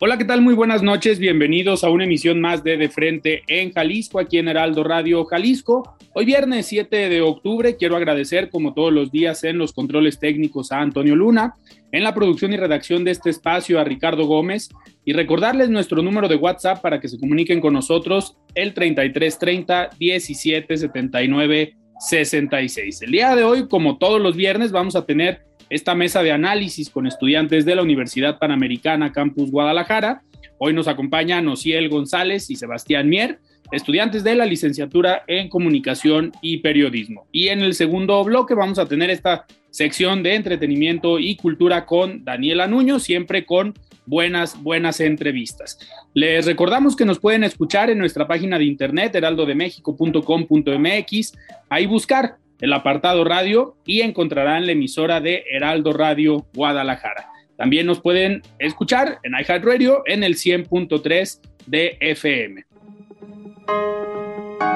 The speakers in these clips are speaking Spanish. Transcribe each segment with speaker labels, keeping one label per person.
Speaker 1: Hola, ¿qué tal? Muy buenas noches. Bienvenidos a una emisión más de De Frente en Jalisco, aquí en Heraldo Radio Jalisco. Hoy viernes 7 de octubre quiero agradecer, como todos los días, en los controles técnicos a Antonio Luna, en la producción y redacción de este espacio a Ricardo Gómez y recordarles nuestro número de WhatsApp para que se comuniquen con nosotros, el 3330 1779 66. El día de hoy, como todos los viernes, vamos a tener esta mesa de análisis con estudiantes de la Universidad Panamericana Campus Guadalajara. Hoy nos acompañan Ociel González y Sebastián Mier, estudiantes de la licenciatura en Comunicación y Periodismo. Y en el segundo bloque vamos a tener esta sección de entretenimiento y cultura con Daniela Nuño, siempre con buenas, buenas entrevistas. Les recordamos que nos pueden escuchar en nuestra página de internet heraldodemexico.com.mx, ahí buscar el apartado radio y encontrarán la emisora de Heraldo Radio Guadalajara. También nos pueden escuchar en iHeartRadio en el 100.3 de FM.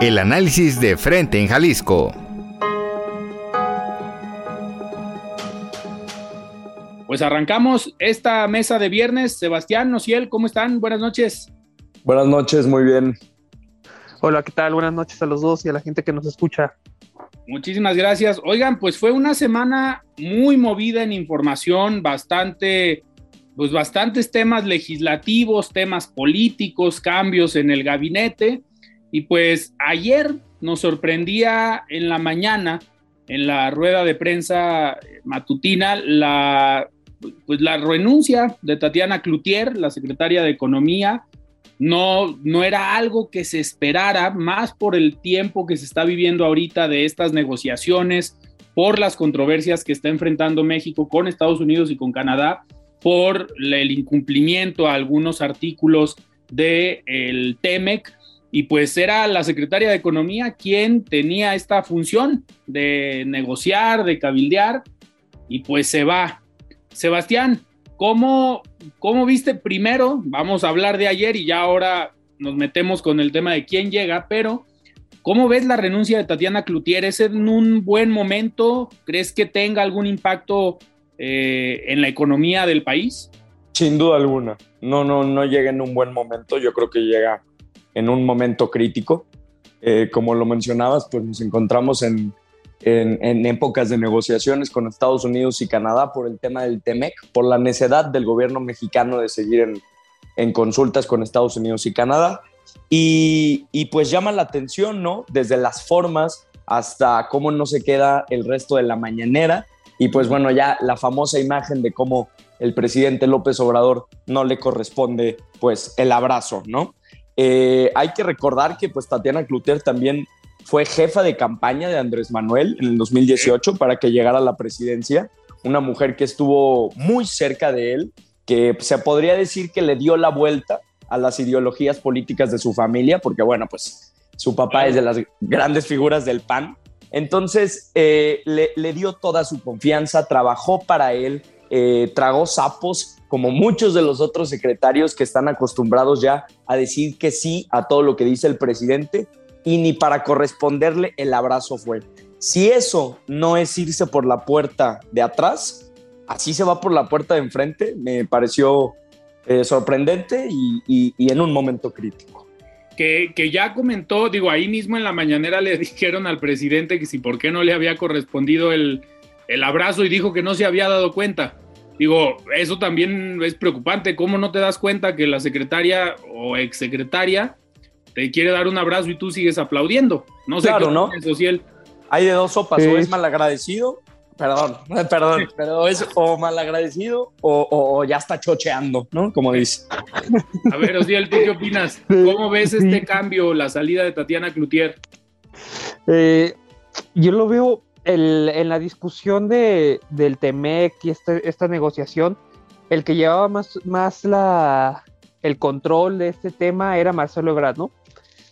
Speaker 2: El análisis de frente en Jalisco.
Speaker 1: Pues arrancamos esta mesa de viernes. Sebastián, Nociel, ¿cómo están? Buenas noches.
Speaker 3: Buenas noches, muy bien.
Speaker 4: Hola, ¿qué tal? Buenas noches a los dos y a la gente que nos escucha.
Speaker 1: Muchísimas gracias. Oigan, pues fue una semana muy movida en información, bastante, pues bastantes temas legislativos, temas políticos, cambios en el gabinete. Y pues ayer nos sorprendía en la mañana, en la rueda de prensa matutina, la, pues la renuncia de Tatiana Cloutier, la secretaria de Economía, no, no era algo que se esperara, más por el tiempo que se está viviendo ahorita de estas negociaciones, por las controversias que está enfrentando México con Estados Unidos y con Canadá, por el incumplimiento a algunos artículos del el TEMEC, y pues era la secretaria de Economía quien tenía esta función de negociar, de cabildear, y pues se va. Sebastián, ¿Cómo, ¿Cómo viste primero? Vamos a hablar de ayer y ya ahora nos metemos con el tema de quién llega, pero ¿cómo ves la renuncia de Tatiana Cloutier? ¿Es en un buen momento? ¿Crees que tenga algún impacto eh, en la economía del país?
Speaker 3: Sin duda alguna. No, no, no llega en un buen momento. Yo creo que llega en un momento crítico. Eh, como lo mencionabas, pues nos encontramos en, en, épocas de negociaciones con Estados Unidos y Canadá por el tema del TEMEC, por la necedad del gobierno mexicano de seguir en, consultas con Estados Unidos y Canadá. Y, y, pues llama la atención, ¿no? Desde las formas hasta cómo no se queda el resto de la mañanera. Y pues bueno, ya la famosa imagen de cómo el presidente López Obrador no le corresponde pues el abrazo, ¿no? Eh, hay que recordar que pues Tatiana Cloutier también fue jefa de campaña de Andrés Manuel en el 2018 para que llegara a la presidencia, una mujer que estuvo muy cerca de él, que se podría decir que le dio la vuelta a las ideologías políticas de su familia, porque bueno, pues su papá es de las grandes figuras del PAN. Entonces eh, le, dio toda su confianza, trabajó para él, eh, tragó sapos, como muchos de los otros secretarios que están acostumbrados ya a decir que sí a todo lo que dice el presidente y ni para corresponderle el abrazo fue. Si eso no es irse por la puerta de atrás, así se va por la puerta de enfrente, me pareció eh, sorprendente y, en un momento crítico.
Speaker 1: Que, que, ya comentó, digo, ahí mismo en la mañanera le dijeron al presidente que si por qué no le había correspondido el, el abrazo y dijo que no se había dado cuenta. Digo, eso también es preocupante. ¿Cómo no te das cuenta que la secretaria o exsecretaria te quiere dar un abrazo y tú sigues aplaudiendo. No sé
Speaker 3: claro, ¿no? Hay de dos sopas, o es malagradecido, perdón, perdón, pero es o malagradecido o, o, ya está chocheando, ¿no? Como dice.
Speaker 1: A ver, Osiel, ¿tú qué opinas? ¿Cómo ves este cambio, la salida de Tatiana Cloutier?
Speaker 4: Eh, yo lo veo en la discusión de, del TEMEC y este, esta negociación, el que llevaba más, más la, el control de este tema era Marcelo Ebrard, ¿no?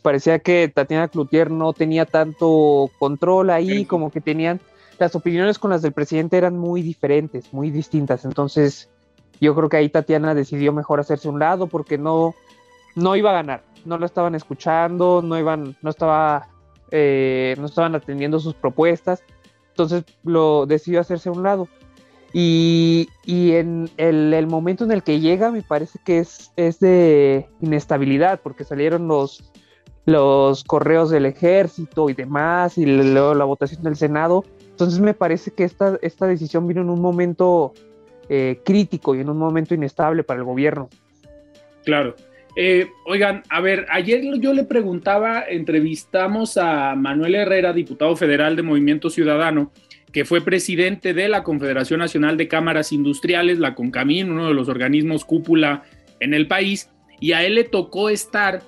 Speaker 4: Parecía que Tatiana Cloutier no tenía tanto control ahí, como que tenían las opiniones con las del presidente eran muy diferentes, muy distintas. Entonces, yo creo que ahí Tatiana decidió mejor hacerse un lado porque no, no iba a ganar, no lo estaban escuchando, no iban, no estaba, eh, no estaban atendiendo sus propuestas. Entonces lo decidió hacerse a un lado. Y, en el, momento en el que llega me parece que es, es de inestabilidad, porque salieron los, los correos del ejército y demás, y luego la votación del Senado. Entonces me parece que esta, esta decisión vino en un momento eh, crítico y en un momento inestable para el gobierno.
Speaker 1: Claro. Eh, oigan, a ver, ayer yo le preguntaba, entrevistamos a Manuel Herrera, diputado federal de Movimiento Ciudadano, que fue presidente de la Confederación Nacional de Cámaras Industriales, la CONCAMIN, uno de los organismos cúpula en el país, y a él le tocó estar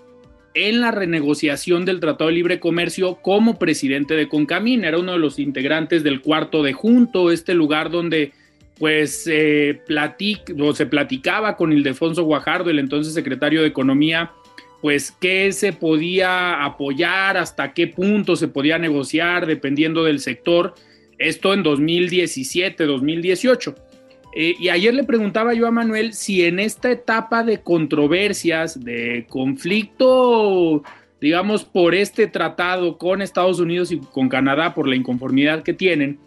Speaker 1: en la renegociación del Tratado de Libre Comercio como presidente de CONCAMIN, era uno de los integrantes del cuarto de junto, este lugar donde pues se platicaba con Ildefonso Guajardo, el entonces secretario de Economía, pues qué se podía apoyar, hasta qué punto se podía negociar, dependiendo del sector. Esto en 2017, 2018. Eh, y ayer le preguntaba yo a Manuel si en esta etapa de controversias, de conflicto, digamos, por este tratado con Estados Unidos y con Canadá, por la inconformidad que tienen,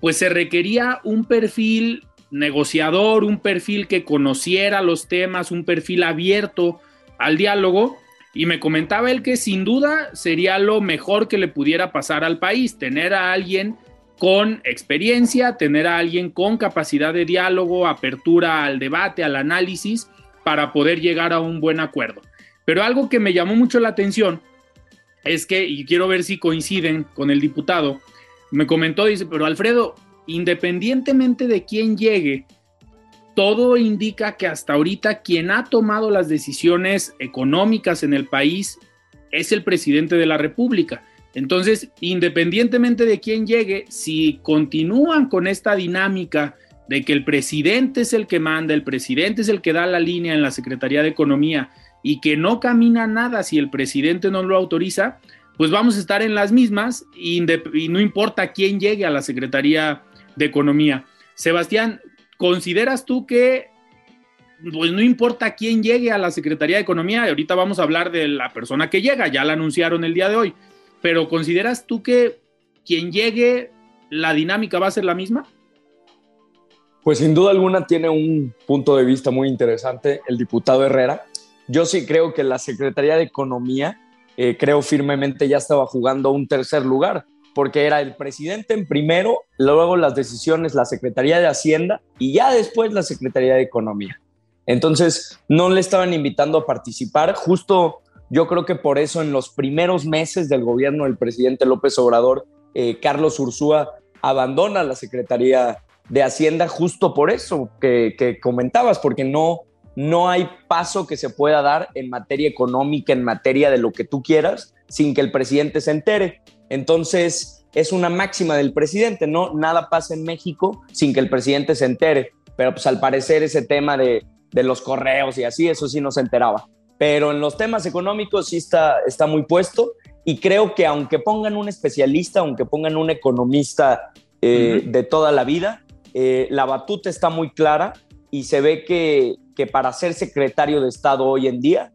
Speaker 1: pues se requería un perfil negociador, un perfil que conociera los temas, un perfil abierto al diálogo. Y me comentaba él que sin duda sería lo mejor que le pudiera pasar al país, tener a alguien con experiencia, tener a alguien con capacidad de diálogo, apertura al debate, al análisis, para poder llegar a un buen acuerdo. Pero algo que me llamó mucho la atención es que, y quiero ver si coinciden con el diputado, me comentó, dice, pero Alfredo, independientemente de quién llegue, todo indica que hasta ahorita quien ha tomado las decisiones económicas en el país es el presidente de la República. Entonces, independientemente de quién llegue, si continúan con esta dinámica de que el presidente es el que manda, el presidente es el que da la línea en la Secretaría de Economía y que no camina nada si el presidente no lo autoriza, pues vamos a estar en las mismas y, no importa quién llegue a la Secretaría de Economía. Sebastián, ¿consideras tú que pues no importa quién llegue a la Secretaría de Economía, ahorita vamos a hablar de la persona que llega, ya la anunciaron el día de hoy, pero ¿consideras tú que quien llegue, la dinámica va a ser la misma?
Speaker 3: Pues sin duda alguna tiene un punto de vista muy interesante el diputado Herrera. Yo sí creo que la Secretaría de Economía, eh, creo firmemente, ya estaba jugando un tercer lugar, porque era el presidente en primero, luego las decisiones, la Secretaría de Hacienda y ya después la Secretaría de Economía. Entonces, no le estaban invitando a participar. Justo yo creo que por eso en los primeros meses del gobierno del presidente López Obrador, eh, Carlos Ursúa abandona la Secretaría de Hacienda justo por eso que, comentabas, porque no, no hay paso que se pueda dar en materia económica, en materia de lo que tú quieras, sin que el presidente se entere. Entonces, es una máxima del presidente, ¿no? Nada pasa en México sin que el presidente se entere. Pero pues al parecer ese tema de, de los correos y así, eso sí no se enteraba pero en los temas económicos sí está, está muy puesto y creo que aunque pongan un especialista, aunque pongan un economista eh, de toda la vida, eh, la batuta está muy clara y se ve que, que, para ser secretario de Estado hoy en día,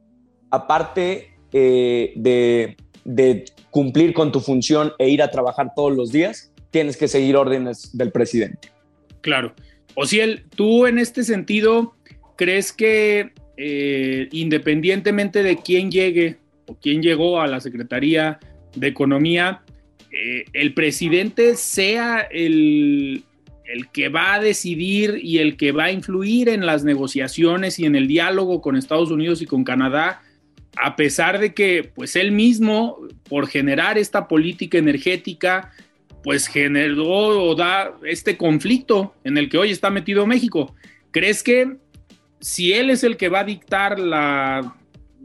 Speaker 3: aparte eh, de, de cumplir con tu función e ir a trabajar todos los días, tienes que seguir órdenes del presidente.
Speaker 1: Claro. Ociel, tú en este sentido, ¿crees que eh, independientemente de quién llegue o quién llegó a la Secretaría de Economía, eh, el presidente sea el, el que va a decidir y el que va a influir en las negociaciones y en el diálogo con Estados Unidos y con Canadá, a pesar de que pues él mismo, por generar esta política energética, pues generó o da este conflicto en el que hoy está metido México. ¿Crees que si él es el que va a dictar la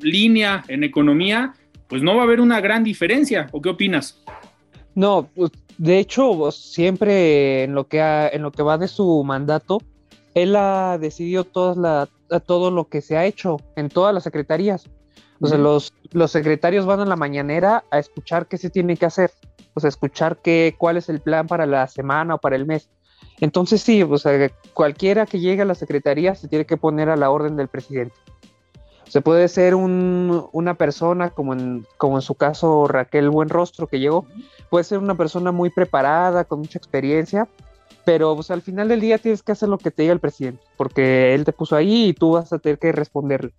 Speaker 1: línea en economía, pues no va a haber una gran diferencia. ¿O qué opinas?
Speaker 4: No, pues, de hecho, siempre en lo que en lo que va de su mandato él ha decidido todas la, todo lo que se ha hecho en todas las secretarías. O sea, los, los secretarios van a la mañanera a escuchar qué se tiene que hacer, o sea, escuchar qué, cuál es el plan para la semana o para el mes. Entonces sí, o sea, cualquiera que llegue a la secretaría se tiene que poner a la orden del presidente. Se puede ser un, una persona, como en, como en su caso Raquel Buenrostro que llegó, puede ser una persona muy preparada, con mucha experiencia, pero pues, al final del día tienes que hacer lo que te diga el presidente, porque él te puso ahí y tú vas a tener que responderle.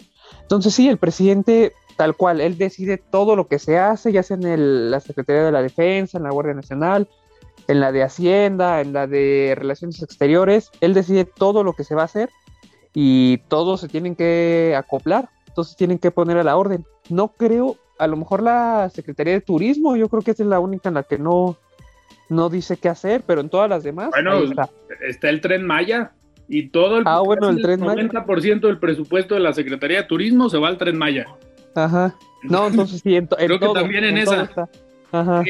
Speaker 4: Entonces sí, el presidente, tal cual, él decide todo lo que se hace, ya sea en la Secretaría de la Defensa, en la Guardia Nacional, en la de Hacienda, en la de Relaciones Exteriores, él decide todo lo que se va a hacer y todos se tienen que acoplar, entonces tienen que poner a la orden. No creo, a lo mejor la Secretaría de Turismo, yo creo que es la única en la que no, no dice qué hacer, pero en todas las demás.
Speaker 1: Bueno, está. el tren Maya y todo el,
Speaker 4: ah, bueno, el, tren
Speaker 1: 90% del presupuesto de la Secretaría de Turismo se va al tren Maya.
Speaker 4: Ajá. No, entonces sí, en,
Speaker 1: Creo que también en, esa.
Speaker 3: Ajá.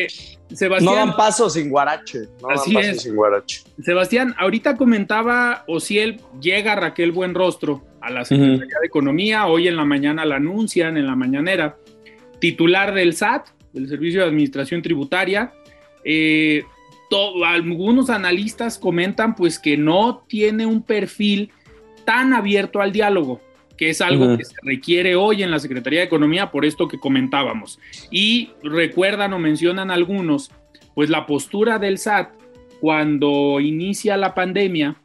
Speaker 3: Sebastián, no dan paso sin guarache. No así dan paso sin guarache.
Speaker 1: Sebastián, ahorita comentaba Ociel, llega Raquel Buenrostro a la Secretaría de Economía, hoy en la mañana la anuncian en la mañanera, titular del SAT, del Servicio de Administración Tributaria, eh, algunos analistas comentan pues que no tiene un perfil tan abierto al diálogo, que es algo que se requiere hoy en la Secretaría de Economía por esto que comentábamos. Y recuerdan o mencionan algunos, pues la postura del SAT cuando inicia la pandemia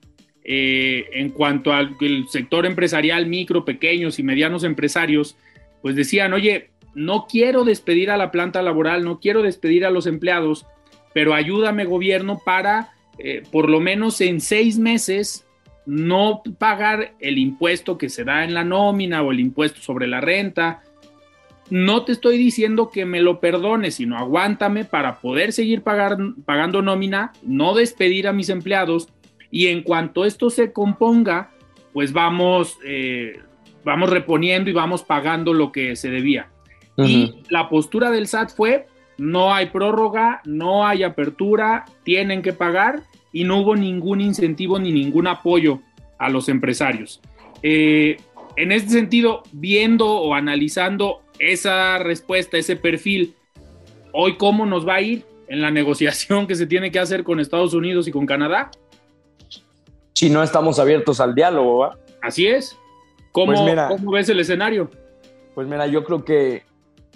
Speaker 1: eh, en cuanto al sector empresarial, micro, pequeños y medianos empresarios, pues decían, oye, no quiero despedir a la planta laboral, no quiero despedir a los empleados, pero ayúdame gobierno para eh, por lo menos en seis meses no pagar el impuesto que se da en la nómina o el impuesto sobre la renta. No te estoy diciendo que me lo perdones, sino aguántame para poder seguir pagando nómina, no despedir a mis empleados y en cuanto esto se componga, pues vamos, eh, vamos reponiendo y vamos pagando lo que se debía. Y la postura del SAT fue, no hay prórroga, no hay apertura, tienen que pagar y no hubo ningún incentivo ni ningún apoyo a los empresarios. Eh, en este sentido, viendo o analizando esa respuesta, ese perfil, hoy cómo nos va a ir en la negociación que se tiene que hacer con Estados Unidos y con Canadá.
Speaker 3: Si no estamos abiertos al diálogo, ¿va?
Speaker 1: Así es. ¿Cómo, pues ¿Cómo ves el escenario?
Speaker 3: Pues mira, yo creo que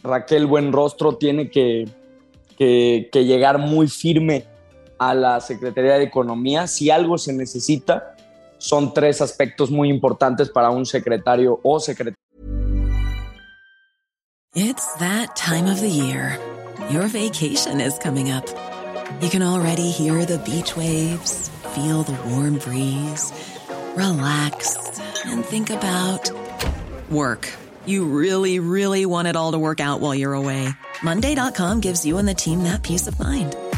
Speaker 3: Raquel Buenrostro tiene que, que, llegar muy firme a la Secretaría de Economía. Si algo se necesita, son tres aspectos muy importantes para un secretario o secretaria.
Speaker 5: It's that time of the year. Your vacation is coming up. You can already hear the beach waves, feel the warm breeze, relax and think about work. You really, really want it all to work out while you're away. Monday.com gives you and the team that peace of mind.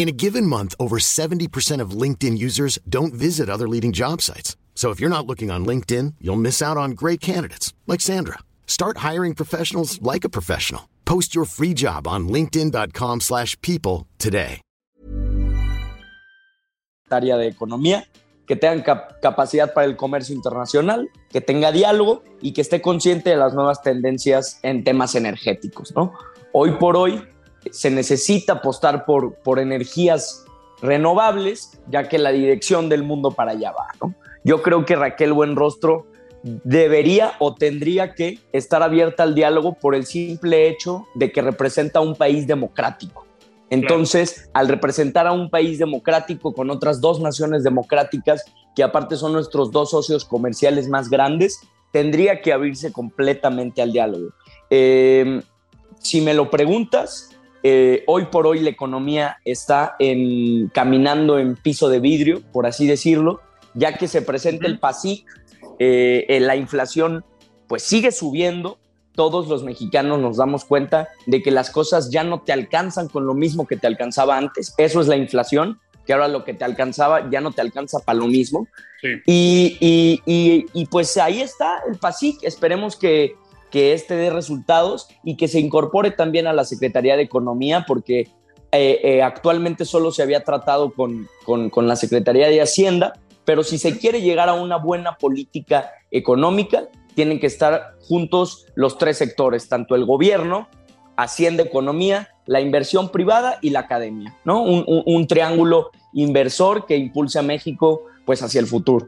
Speaker 6: In a given month, over 70% of LinkedIn users don't visit other leading job sites. So if you're not looking on LinkedIn, you'll miss out on great candidates like Sandra. Start hiring professionals like a professional. Post your free job on linkedin.com/people today.
Speaker 3: Área de economía que tengan cap capacidad para el comercio internacional, que tenga diálogo y que esté consciente de las nuevas tendencias en temas energéticos, ¿no? Hoy por hoy se necesita apostar por, por energías renovables, ya que la dirección del mundo para allá va. Yo creo que Raquel Buenrostro debería o tendría que estar abierta al diálogo por el simple hecho de que representa un país democrático. Entonces, al representar a un país democrático con otras dos naciones democráticas, que aparte son nuestros dos socios comerciales más grandes, tendría que abrirse completamente al diálogo. Eh, si me lo preguntas, eh, hoy por hoy la economía está en, caminando en piso de vidrio, por así decirlo, ya que se presenta el PASIC, eh, la inflación pues sigue subiendo, todos los mexicanos nos damos cuenta de que las cosas ya no te alcanzan con lo mismo que te alcanzaba antes. Eso es la inflación, que ahora lo que te alcanzaba ya no te alcanza para lo mismo. Y, y, pues ahí está el PASIC. Esperemos que, que este dé resultados y que se incorpore también a la Secretaría de Economía, porque eh, eh, actualmente solo se había tratado con, con, la Secretaría de Hacienda, pero si se quiere llegar a una buena política económica, tienen que estar juntos los tres sectores, tanto el gobierno, Hacienda, Economía, la inversión privada y la academia, ¿no? Un, un triángulo inversor que impulse a México pues hacia el futuro.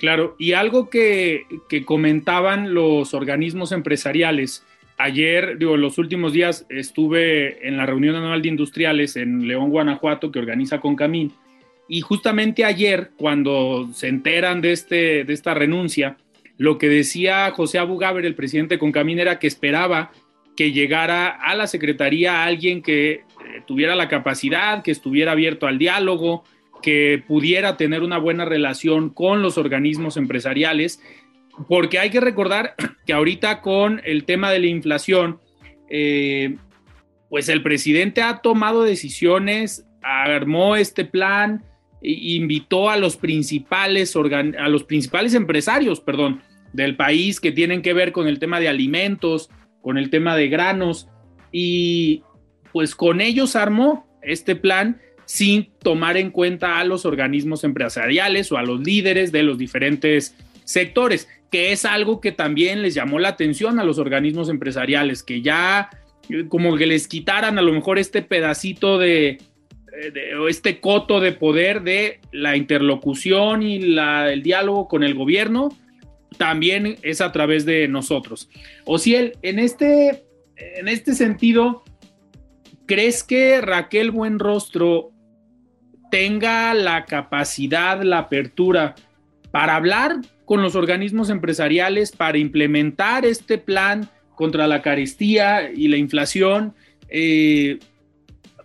Speaker 1: Claro, y algo que, comentaban los organismos empresariales, ayer, digo, los últimos días estuve en la reunión anual de industriales en León, Guanajuato, que organiza Concamín, y justamente ayer, cuando se enteran de, este, de esta renuncia, lo que decía José Abugaber, el presidente de Concamín, era que esperaba que llegara a la Secretaría alguien que eh, tuviera la capacidad, que estuviera abierto al diálogo, que pudiera tener una buena relación con los organismos empresariales, porque hay que recordar que ahorita con el tema de la inflación, eh, pues el presidente ha tomado decisiones, armó este plan, invitó a los principales a los principales empresarios, perdón, del país que tienen que ver con el tema de alimentos, con el tema de granos y pues con ellos armó este plan sin tomar en cuenta a los organismos empresariales o a los líderes de los diferentes sectores, que es algo que también les llamó la atención a los organismos empresariales, que ya eh, como que les quitaran a lo mejor este pedacito de, eh, o este coto de poder de la interlocución y el diálogo con el gobierno, también es a través de nosotros. O si él, en este, en este sentido, ¿crees que Raquel Buenrostro tenga la capacidad, la apertura para hablar con los organismos empresariales, para implementar este plan contra la carestía y la inflación, eh,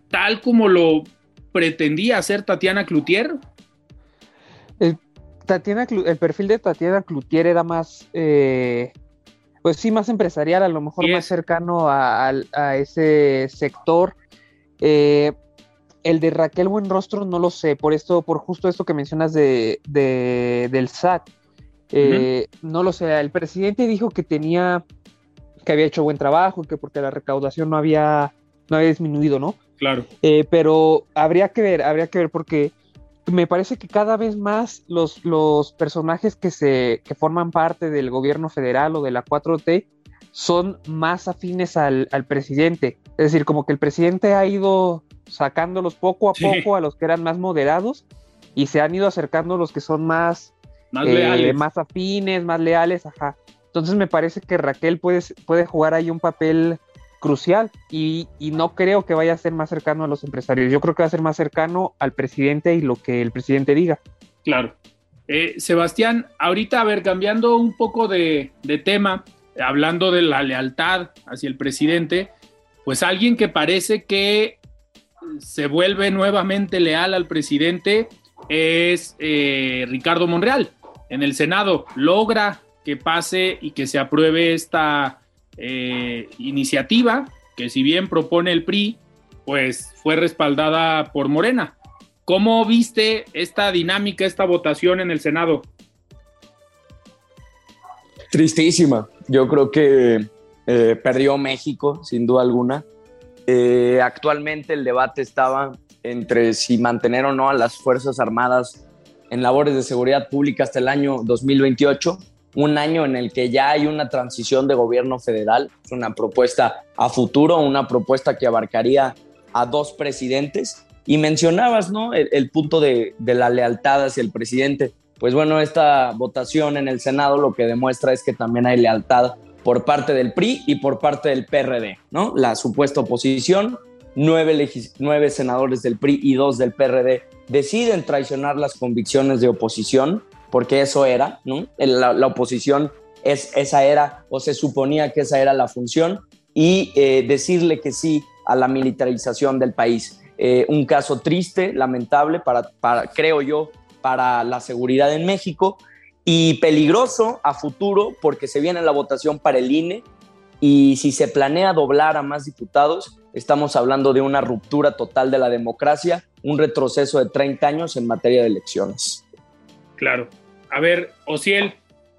Speaker 1: tal como lo pretendía hacer Tatiana Cloutier?
Speaker 4: El, Tatiana, el perfil de Tatiana Cloutier era más, eh, pues sí, más empresarial, a lo mejor más cercano a, ese sector. Eh, el de Raquel Buenrostro no lo sé, por esto, por justo esto que mencionas de, del SAT. Eh, no lo sé, el presidente dijo que tenía, que había hecho buen trabajo, que porque la recaudación no había, no había disminuido, ¿no?
Speaker 1: Claro.
Speaker 4: Eh, pero habría que ver, habría que ver porque me parece que cada vez más los, los personajes que, se, que forman parte del gobierno federal o de la 4T son más afines al, presidente. Es decir, como que el presidente ha ido sacándolos poco a poco a los que eran más moderados y se han ido acercando a los que son más,
Speaker 1: más, eh,
Speaker 4: más afines, más leales, ajá. Entonces me parece que Raquel puede, puede jugar ahí un papel crucial y, no creo que vaya a ser más cercano a los empresarios. Yo creo que va a ser más cercano al presidente y lo que el presidente diga.
Speaker 1: Claro. Eh, Sebastián, ahorita, a ver, cambiando un poco de, tema, hablando de la lealtad hacia el presidente, pues alguien que parece que se vuelve nuevamente leal al presidente es eh, Ricardo Monreal. En el Senado logra que pase y que se apruebe esta eh, iniciativa que si bien propone el PRI, pues fue respaldada por Morena. ¿Cómo viste esta dinámica, esta votación en el Senado?
Speaker 3: Tristísima. Yo creo que eh, perdió México, sin duda alguna. Eh, actualmente el debate estaba entre si mantener o no a las Fuerzas Armadas en labores de seguridad pública hasta el año 2028 un año en el que ya hay una transición de gobierno federal, es una propuesta a futuro, una propuesta que abarcaría a dos presidentes. Y mencionabas, ¿no? El, punto de, la lealtad hacia el presidente. Pues bueno, esta votación en el Senado lo que demuestra es que también hay lealtad por parte del PRI y por parte del PRD, ¿no? La supuesta oposición, nueve, senadores del PRI y dos del PRD deciden traicionar las convicciones de oposición porque eso era, ¿no? La, oposición es, esa era, o se suponía que esa era la función, y eh, decirle que sí a la militarización del país. Eh, un caso triste, lamentable, para, creo yo, para la seguridad en México, y peligroso a futuro porque se viene la votación para el INE y si se planea doblar a más diputados, estamos hablando de una ruptura total de la democracia, un retroceso de 30 años en materia de elecciones.
Speaker 1: Claro. A ver, Ociel,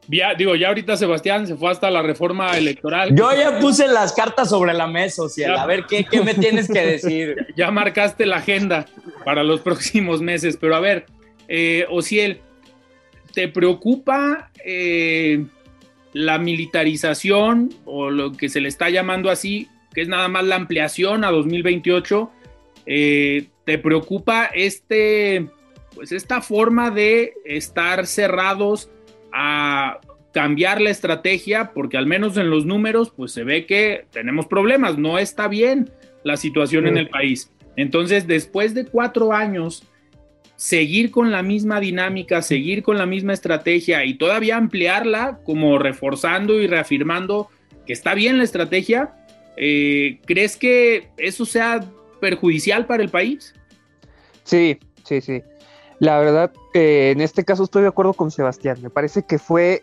Speaker 1: ya, digo, ya ahorita Sebastián se fue hasta la reforma electoral.
Speaker 3: Yo ya puse las cartas sobre la mesa, Ociel. A ver, ¿qué, ¿qué, me tienes que decir?
Speaker 1: Ya marcaste la agenda para los próximos meses, pero a ver, eh, Ociel, ¿te preocupa eh, la militarización o lo que se le está llamando así, que es nada más la ampliación a 2028? Eh, ¿Te preocupa este, pues esta forma de estar cerrados? a cambiar la estrategia, porque al menos en los números, pues se ve que tenemos problemas, no está bien la situación en el país. Entonces, después de cuatro años, seguir con la misma dinámica, seguir con la misma estrategia y todavía ampliarla, como reforzando y reafirmando que está bien la estrategia, eh, ¿crees que eso sea perjudicial para el país?
Speaker 4: Sí, sí, sí. La verdad, que en este caso estoy de acuerdo con Sebastián. Me parece que fue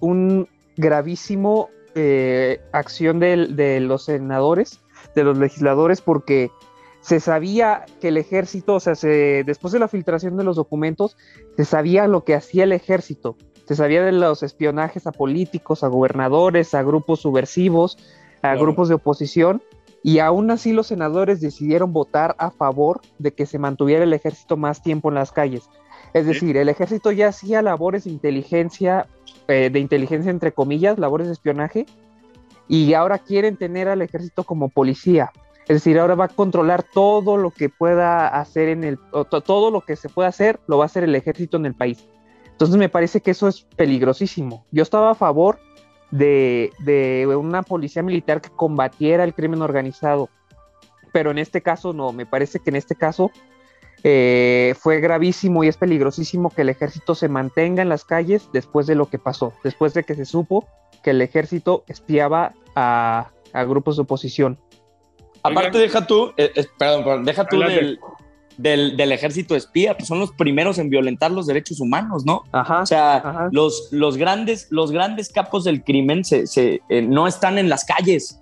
Speaker 4: un gravísimo eh, acción de, los senadores, de los legisladores, porque se sabía que el ejército, o sea, después de la filtración de los documentos, se sabía lo que hacía el ejército. Se sabía de los espionajes a políticos, a gobernadores, a grupos subversivos, a grupos de oposición, y aún así los senadores decidieron votar a favor de que se mantuviera el ejército más tiempo en las calles. Es decir, el ejército ya hacía labores de inteligencia, eh, de inteligencia entre comillas, labores de espionaje, y ahora quieren tener al ejército como policía. Es decir, ahora va a controlar todo lo que pueda hacer en el, todo lo que se pueda hacer, lo va a hacer el ejército en el país. Entonces me parece que eso es peligrosísimo. Yo estaba a favor de, una policía militar que combatiera el crimen organizado. Pero en este caso no, me parece que en este caso eh, fue gravísimo y es peligrosísimo que el ejército se mantenga en las calles después de lo que pasó, después de que se supo que el ejército espiaba a, grupos de oposición.
Speaker 3: Aparte, deja tú, eh, eh, perdón, deja tú del, del, ejército espía, pues son los primeros en violentar los derechos humanos, ¿no? o sea, Los, los, grandes, los grandes capos del crimen se, eh, no están en las calles.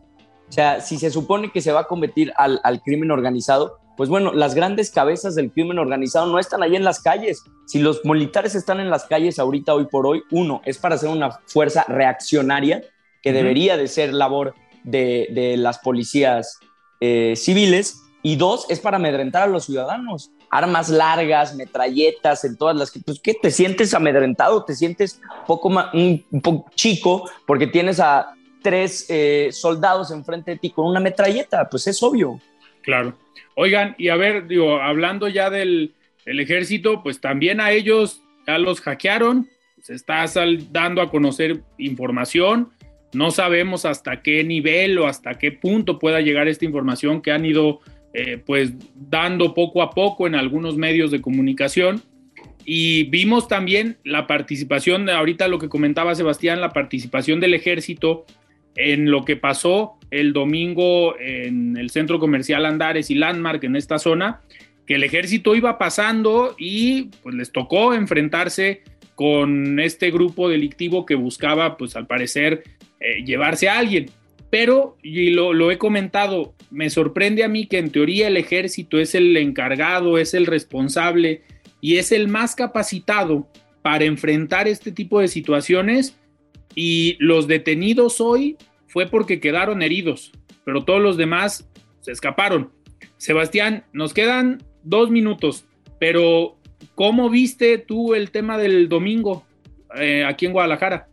Speaker 3: O sea, si se supone que se va a combatir al, al, crimen organizado, pues bueno, las grandes cabezas del crimen organizado no están ahí en las calles. Si los militares están en las calles ahorita, hoy por hoy, uno, es para ser una fuerza reaccionaria, que debería de ser labor de, de las policías eh, civiles, y dos, es para amedrentar a los ciudadanos. Armas largas, metralletas, en todas las que, pues, ¿qué? ¿Te sientes amedrentado? ¿Te sientes poco más, un, poco chico porque tienes a tres eh, soldados enfrente de ti con una metralleta? Pues es obvio.
Speaker 1: Claro. Oigan, y a ver, digo, hablando ya del, ejército, pues también a ellos ya los hackearon, se está dando a conocer información. No sabemos hasta qué nivel o hasta qué punto pueda llegar esta información que han ido eh, pues dando poco a poco en algunos medios de comunicación. Y vimos también la participación, ahorita lo que comentaba Sebastián, la participación del ejército en lo que pasó el domingo en el centro comercial Andares y Landmark en esta zona, que el ejército iba pasando y pues les tocó enfrentarse con este grupo delictivo que buscaba pues al parecer eh, llevarse a alguien. Pero, y lo, he comentado, me sorprende a mí que en teoría el ejército es el encargado, es el responsable y es el más capacitado para enfrentar este tipo de situaciones y los detenidos hoy fue porque quedaron heridos, pero todos los demás se escaparon. Sebastián, nos quedan dos minutos, pero ¿cómo viste tú el tema del domingo eh, aquí en Guadalajara?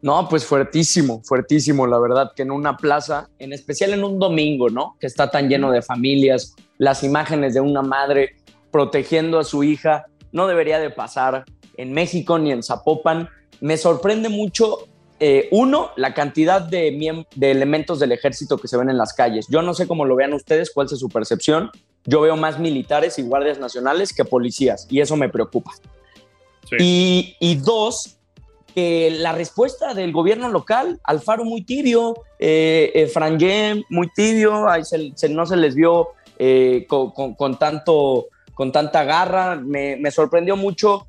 Speaker 3: No, pues fuertísimo, fuertísimo, la verdad, que en una plaza, en especial en un domingo, ¿no? Que está tan lleno de familias, las imágenes de una madre protegiendo a su hija, no debería de pasar en México ni en Zapopan. Me sorprende mucho, eh, uno, la cantidad de, de elementos del ejército que se ven en las calles. Yo no sé cómo lo vean ustedes, cuál es su percepción. Yo veo más militares y guardias nacionales que policías y eso me preocupa. Y, y dos, la respuesta del gobierno local, Alfaro muy tibio, eh, eh muy tibio, no se les vio eh, con, tanto, con tanta garra, me, sorprendió mucho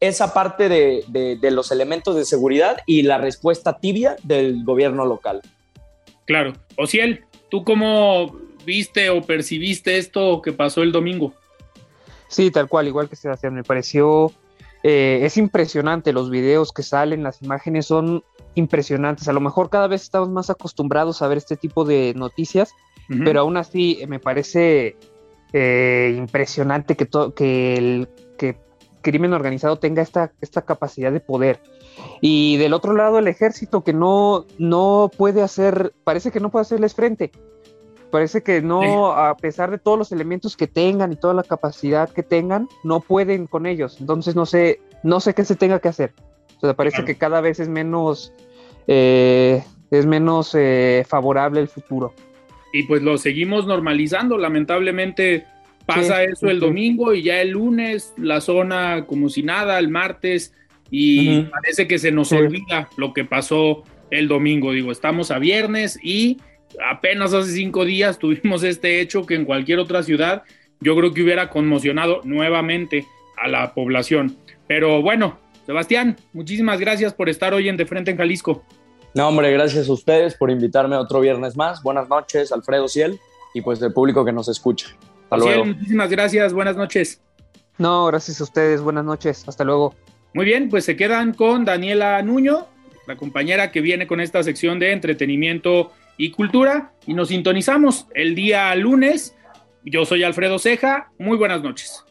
Speaker 3: esa parte de, los elementos de seguridad y la respuesta tibia del gobierno local.
Speaker 1: Claro. Ociel, ¿tú cómo viste o percibiste esto que pasó el domingo?
Speaker 4: Sí, tal cual, igual que Sebastián, me pareció, eh, es impresionante los videos que salen, las imágenes son impresionantes. A lo mejor cada vez estamos más acostumbrados a ver este tipo de noticias, pero aún así me parece eh, impresionante que, que el que crimen organizado tenga esta, esta capacidad de poder. Y del otro lado, el ejército que no, no puede hacer, parece que no puede hacerles frente. Parece que no, a pesar de todos los elementos que tengan y toda la capacidad que tengan, no pueden con ellos. Entonces no sé, no sé qué se tenga que hacer. O sea, parece que cada vez es menos, eh, es menos eh, favorable el futuro.
Speaker 1: Y pues lo seguimos normalizando. Lamentablemente pasa eso el domingo y ya el lunes la zona como si nada, el martes y parece que se nos olvida lo que pasó el domingo. Digo, estamos a viernes y apenas hace cinco días tuvimos este hecho que en cualquier otra ciudad yo creo que hubiera conmocionado nuevamente a la población. Pero bueno, Sebastián, muchísimas gracias por estar hoy en De Frente en Jalisco.
Speaker 3: No, hombre, gracias a ustedes por invitarme otro viernes más. Buenas noches, Alfredo Ciel, y pues el público que nos escucha. Hasta luego.
Speaker 1: Muchísimas gracias, buenas noches.
Speaker 4: No, gracias a ustedes, buenas noches, hasta luego.
Speaker 1: Muy bien, pues se quedan con Daniela Nuño, la compañera que viene con esta sección de entretenimiento y cultura y nos sintonizamos el día lunes. Yo soy Alfredo Ceja, muy buenas noches.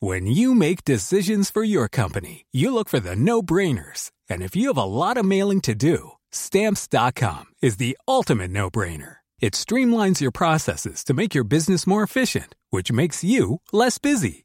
Speaker 7: When you make decisions for your company, you look for the no-brainers. And if you have a lot of mailing to do, stamps.com is the ultimate no-brainer. It streamlines your processes to make your business more efficient, which makes you less busy.